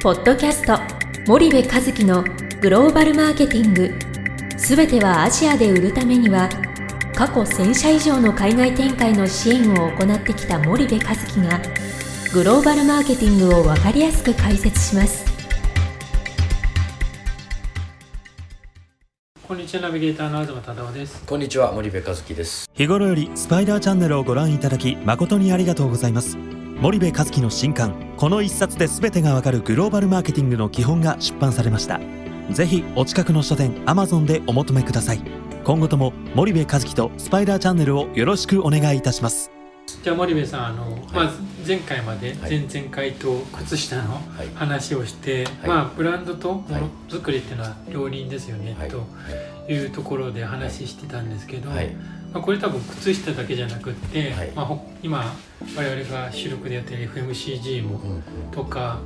ポッドキャスト森部和樹のグローバルマーケティング。すべてはアジアで売るためには過去1000社以上の海外展開の支援を行ってきた森部和樹がグローバルマーケティングを分かりやすく解説します。こんにちはナビゲーターの東忠夫です。こんにちは森部和樹です。日頃よりスパイダーチャンネルをご覧いただき誠にありがとうございます森部和樹の新刊この一冊で全てがわかるグローバルマーケティングの基本が出版されました。ぜひお近くの書店 Amazon でお求めください。今後とも森部和樹とスパイダーチャンネルをよろしくお願いいたします。じゃあ森部さんあの、はい。まあ、前回まで、はい。前々回と靴下のはい。話をして、はい。まあブランドともはい。のづくりっていうのは両輪ですよね、はい。とい。うところで話してたんですけど、はい。まあ、これ多分靴下だけじゃなくって、はい。まあ、ほ今我々が主力でやってる FMCG もとか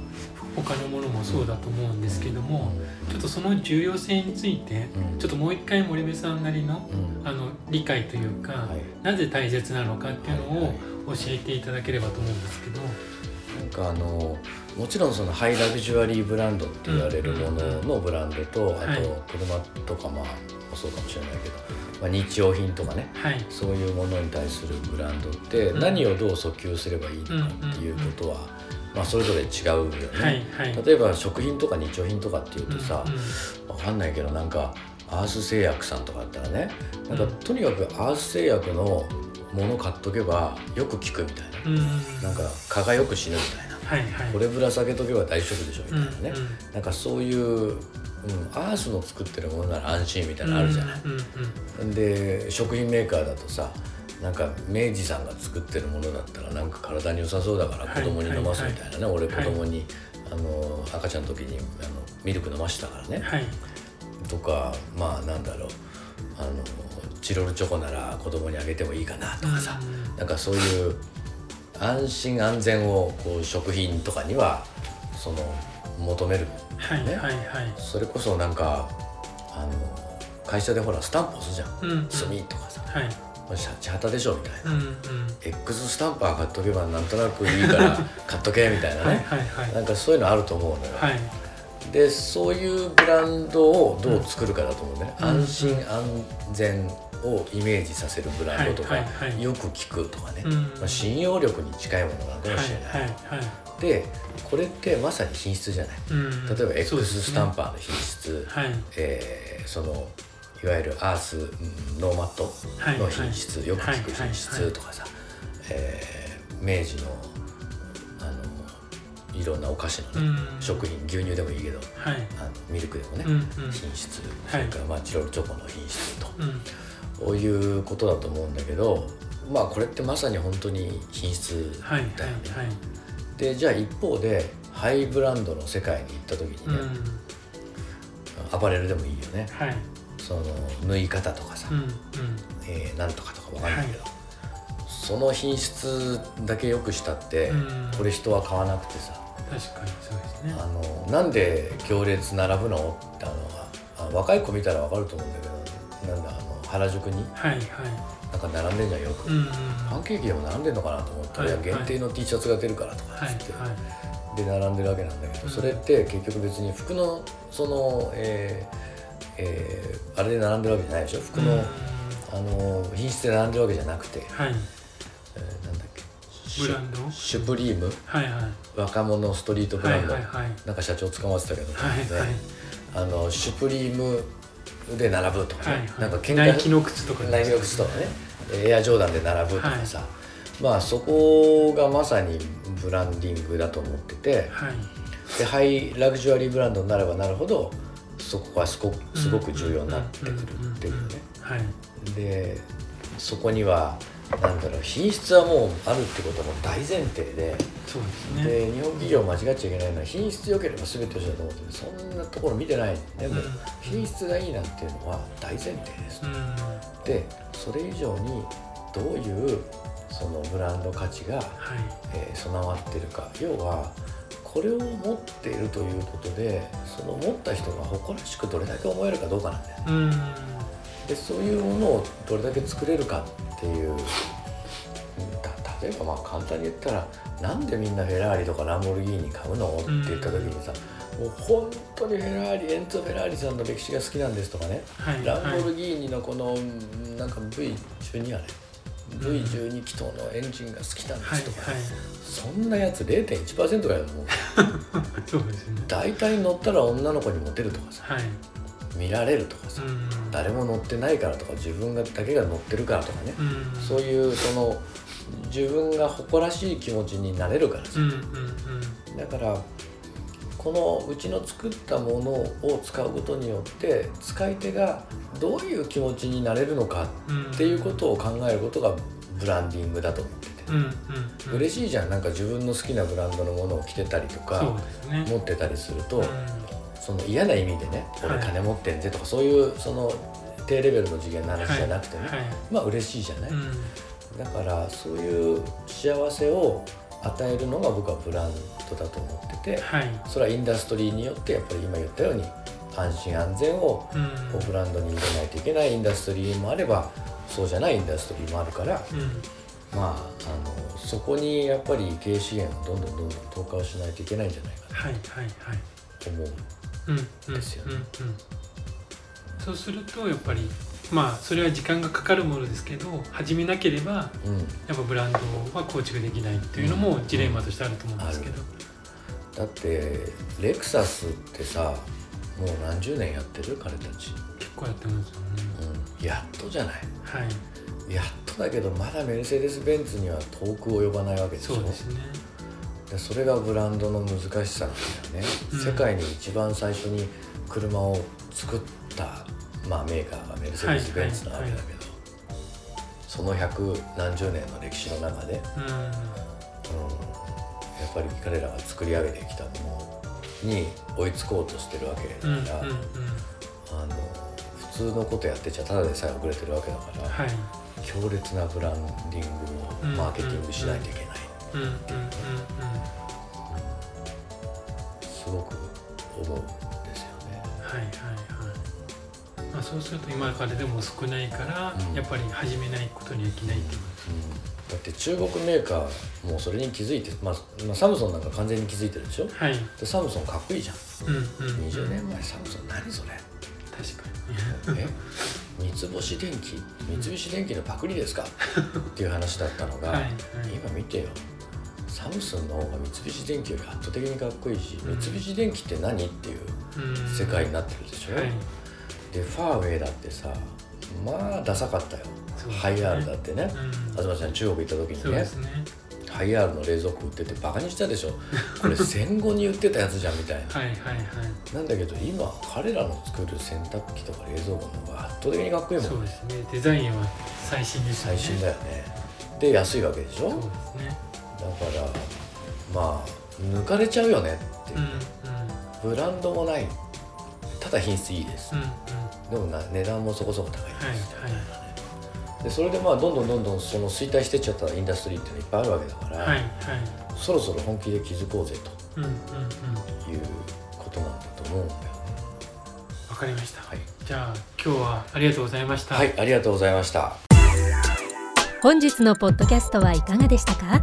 他のものもそうだと思うんですけども、ちょっとその重要性についてうん。ちょっともう一回森部さんなりのうん。あの理解というか、はい。なぜ大切なのかっていうのをはい教えていただければと思うんですけど、なんかあのもちろんそのハイラグジュアリーブランドって言われるもののブランドと、はい。あと車とかまあそうかもしれないけど、まあ、日用品とかね。はい。そういうものに対するブランドってうん。何をどう訴求すればいいのかっていうことは、まあ、それぞれ違うよね。はいはい。例えば食品とか日用品とかっていうとさ、うんうん。わかんないけどなんかアース製薬さんとかだったらねなんかうん。とにかくアース製薬のもの買っとけばよく効くみたいな、うん。なんか蚊がよく死ぬみたいな。はいはい。これぶら下げとけば大丈夫でしょみたいなね、うんうん。なんかそういう、うん、アースの作ってるものなら安心みたいなのあるじゃない、うんうんで食品メーカーだとさなんか明治さんが作ってるものだったらなんか体に良さそうだからはい子供に飲ますみたいなね、俺はい子供に、あの赤ちゃんの時にあのミルク飲ましたからね、はい。とかまあなんだろう。あのチロルチョコなら子供にあげてもいいかなとかさ、うんなんかそういう安心安全をこう食品とかにはその求める。ねはいはいはい。それこそなんかあの会社でほらスタンプ押すじゃん。うんうん。炭とかさ。はいこれシャチハタでしょみたいな、うんうん。X スタンプは買っとけばなんとなくいいから 買っとけみたいなはいね、はいはい。なんかそういうのあると思うのよ、はい。でそういうブランドをどう作るかだと思うね、うん安心安全をイメージさせるブランドとか、はいはいはい。よく聞くとかね、うんまあ、信用力に近いものなのかはいもしれない、はいはいでこれってまさに品質じゃない。うん例えば X ね。スタンパーの品質、はい。えーそのいわゆるアースうんノーマットの品質、はい。よく聞くはい品質とかさ、えー明治のあのいろんなお菓子のね、うん。食品牛乳でもいいけどはい。あのミルクでもね、うんうん。品質はい。それからまあチロルチョコの品質と、うん。こういうことだと思うんだけどまあこれってまさに本当に品質だよね。はいはいはい。でじゃあ一方でハイブランドの世界に行った時にね、うん。アパレルでもいいよね。はいその縫い方とかさ、うんうん。えーなんとかとかわかんないけど、その品質だけ良くしたって、うん。これ人は買わなくてさ確かにそうですね。あのなんで行列並ぶの？ってあのあ若い子見たらわかると思うんだけどなんだあの原宿に？はいはい。なんか並んでんじゃんよく、うんうん。パンケーキでも並んでんのかなと思ったら、はいい。や限定の T シャツが出るからとかはいっつって、はい。で並んでるわけなんだけど、うん。それって結局別に服のその、えーえーあれで並んでるわけじゃないでしょ。服の,、うん。あの品質で並んでるわけじゃなくて、はい。えーなんだっけ。ブランド？シュプリーム？はいはい。若者ストリートブはランド、いはいはい。なんか社長捕まってたけど、はいはい。あのシュプリームで並ぶとかね、はいはい。なんか喧嘩。ナイキの靴とかナイキの靴とかね。エアジョーダンで並ぶとかさ、まあそこがまさにブランディングだと思ってて。はい。でハイラグジュアリーブランドになればなるほどそこがすごくすごく重要になってくるっていうね。はい。でそこにはなんだろう品質はもうあるってことはもう大前提でそうですね。で日本企業間違っちゃいけないのは品質良ければ全て良しだと思っててそんなところ見てない。でもうん。品質がいいなんていうのは大前提です。うん。でそれ以上にどういうそのブランド価値が、はい。えー備わってるか。要はこれを持っているということでその持った人が誇らしくどれだけ思えるかどうかなんだよ。ねうん。でそういうものをどれだけ作れるかっていう例えばまあ簡単に言ったらなんでみんなフェラーリとかランボルギーニ買うのって言った時にさ、もう本当にフェラーリエンツォ・フェラーリさんの歴史が好きなんですとかね、はいランボルギーニのこのなんか V12 あれ V12 気筒のエンジンが好きなんではいすとか、はいそんなやつ0.1%ぐらいだと思うそうですね。大体乗ったら女の子にモテるとかさ。はい。見られるとかさ、うん。誰も乗ってないからとか自分がだけが乗ってるからとかね、うん。そういうその自分が誇らしい気持ちになれるからさ、だからこのうちの作ったものを使うことによって使い手がどういう気持ちになれるのかうん。っていうことを考えることがブランディングだと思ってて、うんうんうん。嬉しいじゃん。なんか自分の好きなブランドのものを着てたりとかね。持ってたりすると、うん。その嫌な意味でね「俺はい。金持ってんぜ」とかそういうその低レベルの次元の話じゃなくてね、はい。はい。まあ嬉しいじゃない、うん。だからそういう幸せを与えるのが僕はブランドだと思っててはい。それはインダストリーによってやっぱり今言ったように安心安全をブランドに入れないといけないインダストリーもあればそうじゃないインダストリーもあるからうん。まああのそこにやっぱり経営資源をどんどんどんどん投下をしないといけないんじゃないかなと思う。うんうんですよねそうするとやっぱりまあそれは時間がかかるものですけど始めなければうん、やっぱブランドは構築できないっていうのもジレンマとしてあると思うんですけど、だってレクサスってさもう何十年やってる彼たち、結構やってますよね。うん、やっとじゃない。はい。やっとだけどまだメルセデス・ベンツには遠く及ばないわけでしょ。そうですね。でそれがブランドの難しさなんだよね、うん。世界に一番最初に車を作った、まあ、メーカーがメルセデス・ベンツなわけだけど、その百何十年の歴史の中で、うん、やっぱり彼らが作り上げてきたものに追いつこうとしてるわけだうんうんうんから、あの普通のことやってちゃただでさえ遅れてるわけだから、はい。強烈なブランディングをマーケティングしないといけない、うんうんうんうんすごく思うんですよね。はいはいはいまあそうすると今からでも少ないから、うん。やっぱり始めないことにはいけないっていう。うん。だって中国メーカーもそれに気づいて、まあ、まあサムソンなんか完全に気づいてるでしょ？はい。でサムソンかっこいいじゃん。うんうん。うん20年前サムソン何それ？確かに。え？三星電機？三菱電機のパクリですか？っていう話だったのが、はいはい。今見てよ。サムスンの方が三菱電機より圧倒的にかっこいいし、うん。三菱電機って何？っていううん。世界になってるでしょ、はいでファーウェイだってさまあダサかったよ、ね。ハイアールだってね、うん。東ちゃん中国行った時にね。ハイアールの冷蔵庫売っててバカにしたでしょ。これ戦後に売ってたやつじゃんみたいな。はいはいはい。なんだけど今彼らの作る洗濯機とか冷蔵庫の方が圧倒的にかっこいいもそうんですね。デザインは最新ですよね。最新だよね。で安いわけでしょ。そうですね。だからまあ抜かれちゃうよねって、うんうん。ブランドもない。ただ品質いいです。うんうんでもな値段もそこそこ高いはいです、はいでそれでまあどんどんどんどんその衰退してっちゃったインダストリーっていうのいっぱいあるわけだから、はいはい。そろそろ本気で気づこうぜうんうんうん。ということなんだと思うんだよね。わかりました。はい、じゃあ今日はありがとうございました。はい、ありがとうございました。本日のポッドキャストはいかがでしたか？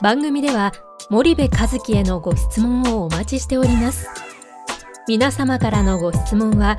番組では森部和樹へのご質問をお待ちしております。皆様からのご質問は